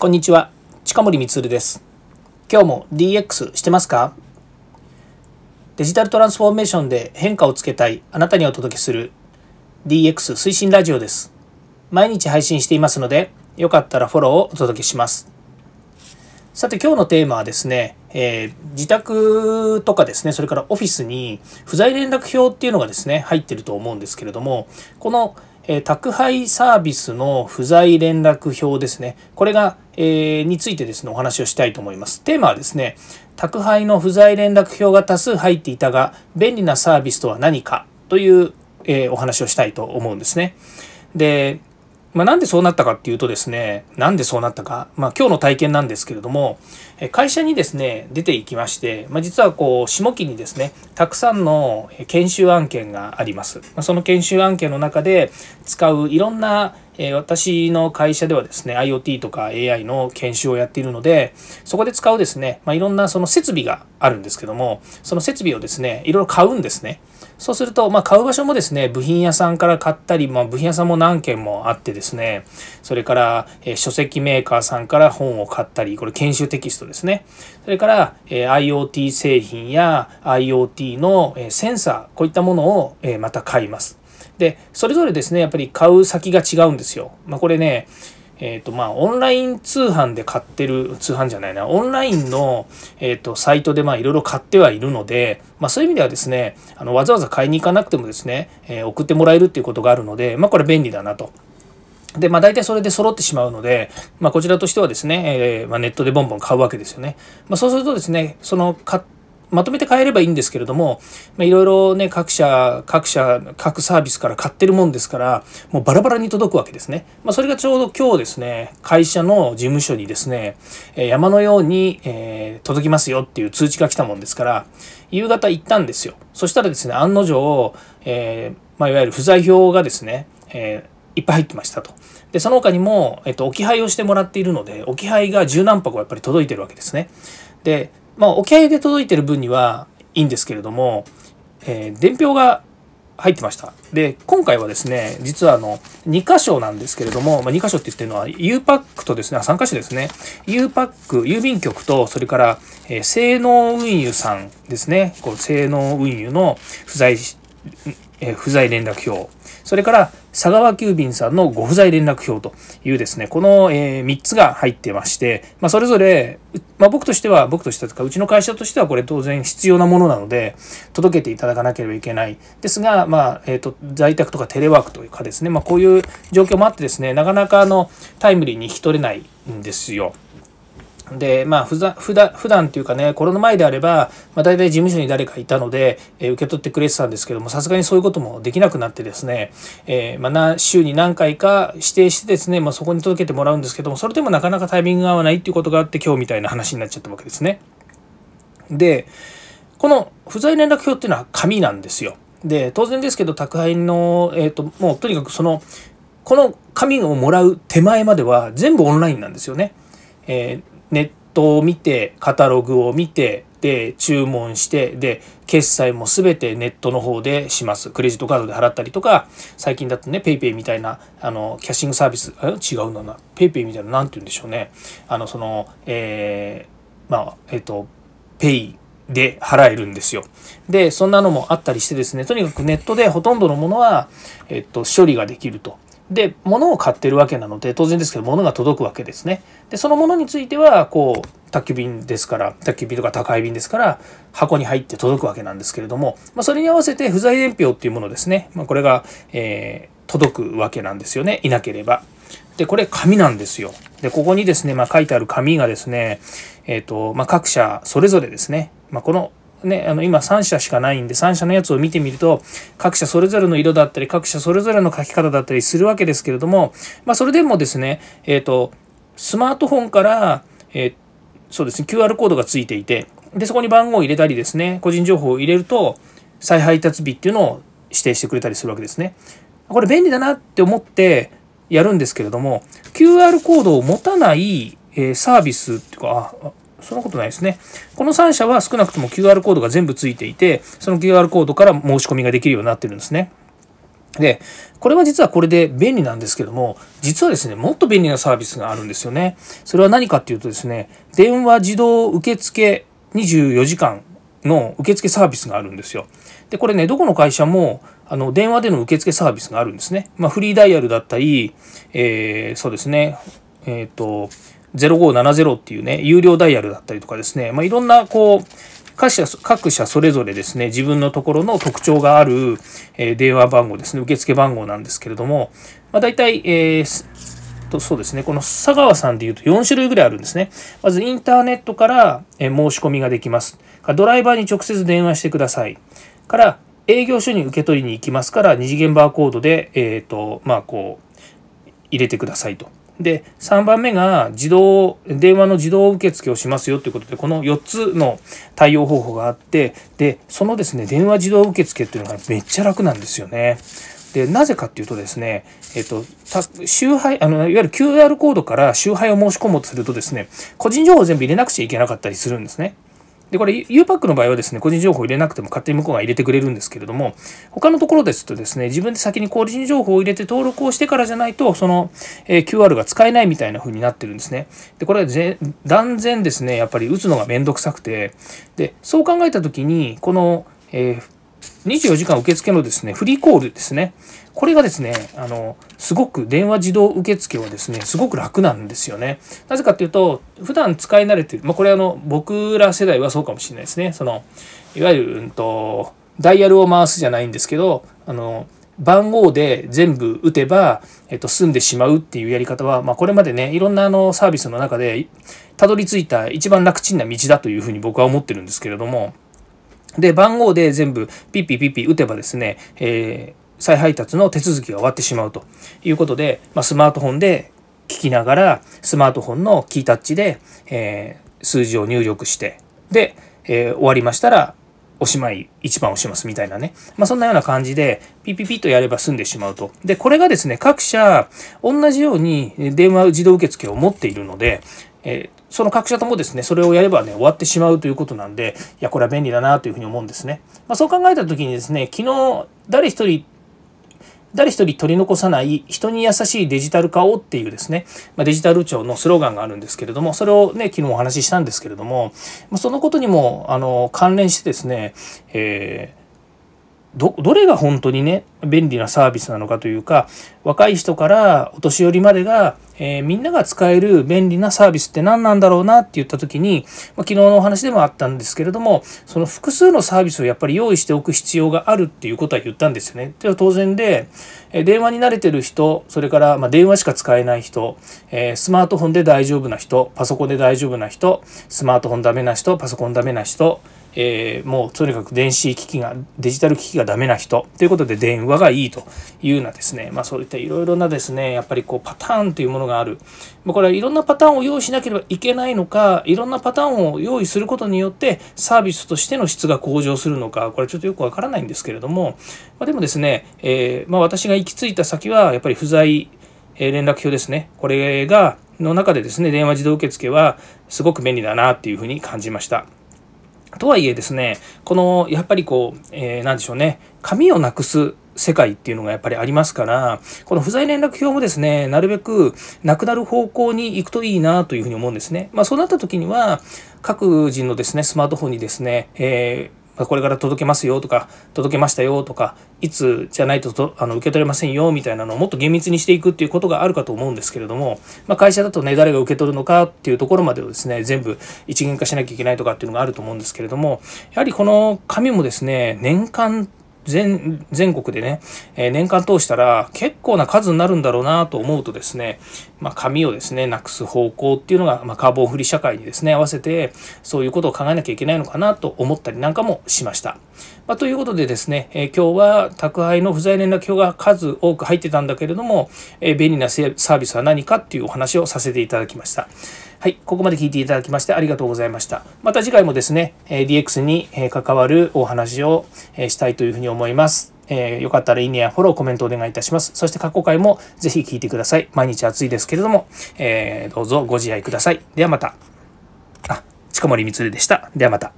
こんにちは。近森光です。今日も DX してますか？デジタルトランスフォーメーションで変化をつけたいあなたにお届けする DX 推進ラジオです。毎日配信していますのでよかったらフォローをお届けします。さて今日のテーマはですね、えー、自宅とかですねそれからオフィスに不在連絡表っていうのがですね入ってると思うんですけれどもこのえ宅配サービスの不在連絡表ですね。これが、えー、についてですね、お話をしたいと思います。テーマはですね、宅配の不在連絡表が多数入っていたが、便利なサービスとは何かという、えー、お話をしたいと思うんですね。で、まあ、なんでそうなったかっていうとですね、なんでそうなったか、まあ、今日の体験なんですけれども、会社にですね、出ていきまして、まあ、実はこう、下期にですね、たくさんの研修案件があります。まその研修案件の中で使ういろんなえ私の会社ではですね IoT とか AI の研修をやっているのでそこで使うですね、まあ、いろんなその設備があるんですけどもその設備をですねいろいろ買うんですねそうすると、まあ、買う場所もですね、部品屋さんから買ったり、まあ、部品屋さんも何件もあってですね、それから、えー、書籍メーカーさんから本を買ったり、これ研修テキストですね。それから、えー、IoT 製品や IoT の、えー、センサー、こういったものを、えー、また買います。で、それぞれですね、やっぱり買う先が違うんですよ。まあ、これね、えっ、ー、とまあオンライン通販で買ってる通販じゃないなオンラインの、えーと、サイトでまあいろいろ買ってはいるので、まあ、そういう意味ではですねあのわざわざ買いに行かなくてもですね、えー、送ってもらえるっていうことがあるので、まあ、これ便利だなと。で、まあ大体それで揃ってしまうので、まあこちらとしてはですね、えーまあ、ネットでボンボン買うわけですよね。まあそうするとですね、その買っまとめて買えればいいんですけれども、まあ、いろいろね、各社、各社、各サービスから買ってるもんですから、もうバラバラに届くわけですね。まあ、それがちょうど今日ですね、会社の事務所にですね、山のように、えー、届きますよっていう通知が来たもんですから、夕方行ったんですよ。そしたらですね、案の定、えー、まあ、いわゆる不在表がですね、えー、いっぱい入ってましたと。で、その他にも、えっと、置き配をしてもらっているので、置き配が十何箱やっぱり届いてるわけですね。で、まあ、置き配で届いてる分にはいいんですけれども、えー、伝票が入ってました。で、今回はですね、実はあの、2箇所なんですけれども、まあ、2箇所って言ってるのは U パックとですね、あ3箇所ですね。U パック、郵便局と、それから、えー、性能運輸さんですね。こう、性能運輸の不在、えー、不在連絡表。それから佐川急便さんのご不在連絡表というですね、この、え3つが入ってまして、まあ、それぞれ、まあ、僕としては、僕としてはとか、うちの会社としてはこれ当然必要なものなので、届けていただかなければいけない。ですが、まあ、えっ、と、在宅とかテレワークというかですね、まあ、こういう状況もあってですね、なかなかあの、タイムリーに引き取れないんですよ。で、まあ、ふざ普段普段っていうかね、コロナ前であれば、まあ、大体事務所に誰かいたので、えー、受け取ってくれてたんですけども、さすがにそういうこともできなくなってですね、えー、まあ、週に何回か指定してですね、まあ、そこに届けてもらうんですけども、それでもなかなかタイミングが合わないっていうことがあって、今日みたいな話になっちゃったわけですね。で、この不在連絡表っていうのは紙なんですよ。で、当然ですけど、宅配の、えっ、ー、と、もうとにかくその、この紙をもらう手前までは全部オンラインなんですよね。えーネットを見てカタログを見てで注文してで決済も全てネットの方でしますクレジットカードで払ったりとか最近だとね PayPay みたいなあのキャッシングサービス違うのな PayPay みたいな何て言うんでしょうねあのそのえー、まあえっ、ー、と Pay で払えるんですよ。で、そんなのもあったりしてですね、とにかくネットでほとんどのものは、えっと、処理ができると。で物を買ってるわけなので当然ですけど物が届くわけですね。でそのものについてはこう宅急便ですから宅急便とか宅配便ですから箱に入って届くわけなんですけれども、まあ、それに合わせて不在伝票っていうものですね、まあ、これが、えー、届くわけなんですよねいなければ。でこれ紙なんですよ。でここにですね、まあ、書いてある紙がですね、えーとま、各社それぞれですね、ま、このね、あの今3社しかないんで3社のやつを見てみると各社それぞれの色だったり各社それぞれの書き方だったりするわけですけれども、まあ、それでもですね、えーと、スマートフォンから、えー、そうですね QR コードがついていてでそこに番号を入れたりですね個人情報を入れると再配達日っていうのを指定してくれたりするわけですね。これ便利だなって思ってやるんですけれども QR コードを持たない、えサービスっていうかそんなことないですね。この3社は少なくとも QR コードが全部ついていて、その QR コードから申し込みができるようになってるんですね。で、これは実はこれで便利なんですけども、実はですね、もっと便利なサービスがあるんですよね。それは何かっていうとですね、電話自動受付24時間の受付サービスがあるんですよ。で、これね、どこの会社も、あの、電話での受付サービスがあるんですね。まあ、フリーダイヤルだったり、えー、そうですね、えっ、ー、と、0570っていうね、有料ダイヤルだったりとかですね、まあ、いろんな、こう、各社各社それぞれですね自分のところの特徴がある、え、電話番号ですね受付番号なんですけれども、まあ、大体、えー、とそうですねこの佐川さんでいうと4種類ぐらいあるんですね。まずインターネットから、え申し込みができます。ドライバーに直接電話してください。から営業所に受け取りに行きますから二次元バーコードで、えーとまあ、こう入れてくださいと。で3番目が自動電話の自動受付をしますよということでこの4つの対応方法があってでそのですね電話自動受付っていうのがめっちゃ楽なんですよね。でなぜかっていうとですね、えっと、集配あのいわゆる QR コードから集配を申し込もうとするとですね個人情報を全部入れなくちゃいけなかったりするんですね。で、これ U パックの場合はですね、個人情報を入れなくても勝手に向こうが入れてくれるんですけれども、他のところですとですね、自分で先に個人情報を入れて登録をしてからじゃないと、その、え QR が使えないみたいな風になってるんですね。で、これは断然ですね、やっぱり打つのがめんどくさくて、で、そう考えた時に、この、えー24時間受付のですね、フリーコールですね。これがですね、あの、すごく電話自動受付はですね、すごく楽なんですよね。なぜかっていうと、普段使い慣れてる、まあ、これあの、僕ら世代はそうかもしれないですね。その、いわゆる、うんと、ダイヤルを回すじゃないんですけど、あの、番号で全部打てば、えっと、済んでしまうっていうやり方は、まあ、これまでね、いろんなあのサービスの中で、たどり着いた一番楽ちんな道だというふうに僕は思ってるんですけれども、で、番号で全部ピッピピッピ打てばですね、えー、再配達の手続きが終わってしまうということで、まあ、スマートフォンで聞きながら、スマートフォンのキータッチで、えー、数字を入力して、で、えー、終わりましたら、おしまい1番押しますみたいなね。まあ、そんなような感じで、ピピピッとやれば済んでしまうと。で、これがですね、各社、同じように電話自動受付を持っているので、えー、その各社ともですね、それをやればね、終わってしまうということなんで、いや、これは便利だなというふうに思うんですね。まあ、そう考えた時にですね、昨日、誰一人、誰一人取り残さない人に優しいデジタル化をっていうですね、まあ、デジタル庁のスローガンがあるんですけれども、それをね、昨日お話ししたんですけれども、まあ、そのことにも、あの、関連してですね、えーどどれが本当にね便利なサービスなのかというか若い人からお年寄りまでが、えー、みんなが使える便利なサービスって何なんだろうなって言った時に、まあ、昨日のお話でもあったんですけれどもその複数のサービスをやっぱり用意しておく必要があるっていうことは言ったんですよね。では当然で、え電話に慣れてる人それからま電話しか使えない人、えー、スマートフォンで大丈夫な人パソコンで大丈夫な人スマートフォンダメな人パソコンダメな人えー、もうとにかく電子機器がデジタル機器がダメな人ということで電話がいいというようなですね、まあ、そういったいろいろなですねやっぱりこうパターンというものがある、ま、これはいろんなパターンを用意しなければいけないのかいろんなパターンを用意することによってサービスとしての質が向上するのかこれちょっとよくわからないんですけれども、まあ、でもですね、えー、まあ、私が行き着いた先はやっぱり不在え連絡表ですねこれがの中でですね電話自動受付はすごく便利だなっていうふうに感じました。とはいえですね、このやっぱりこう、えー、なんでしょうね、紙をなくす世界っていうのがやっぱりありますから、この不在連絡表もですね、なるべくなくなる方向に行くといいなというふうに思うんですね。まあそうなった時には、各人のですね、スマートフォンにですね、えーこれから届けますよとか届けましたよとかいつじゃないととあの受け取れませんよみたいなのをもっと厳密にしていくっていうことがあるかと思うんですけれども、まあ、会社だとね誰が受け取るのかっていうところまでをですね全部一元化しなきゃいけないとかっていうのがあると思うんですけれどもやはりこの紙もですね年間全全国でね、えー、年間通したら結構な数になるんだろうなと思うとですね、まあ、紙をですねなくす方向っていうのが、まあ、カーボンフリー社会にですね合わせてそういうことを考えなきゃいけないのかなと思ったりなんかもしました。まあ、ということでですね、えー、今日は宅配の不在連絡表が数多く入ってたんだけれども、えー、便利なサービスは何かっていうお話をさせていただきました。はい、ここまで聞いていただきましてありがとうございました。また次回もですね、DX に関わるお話をしたいというふうに思います。えー、よかったらいいねやフォロー、コメントお願いいたします。そして過去回もぜひ聞いてください。毎日暑いですけれども、えー、どうぞご自愛ください。ではまた。あ、近森光でした。ではまた。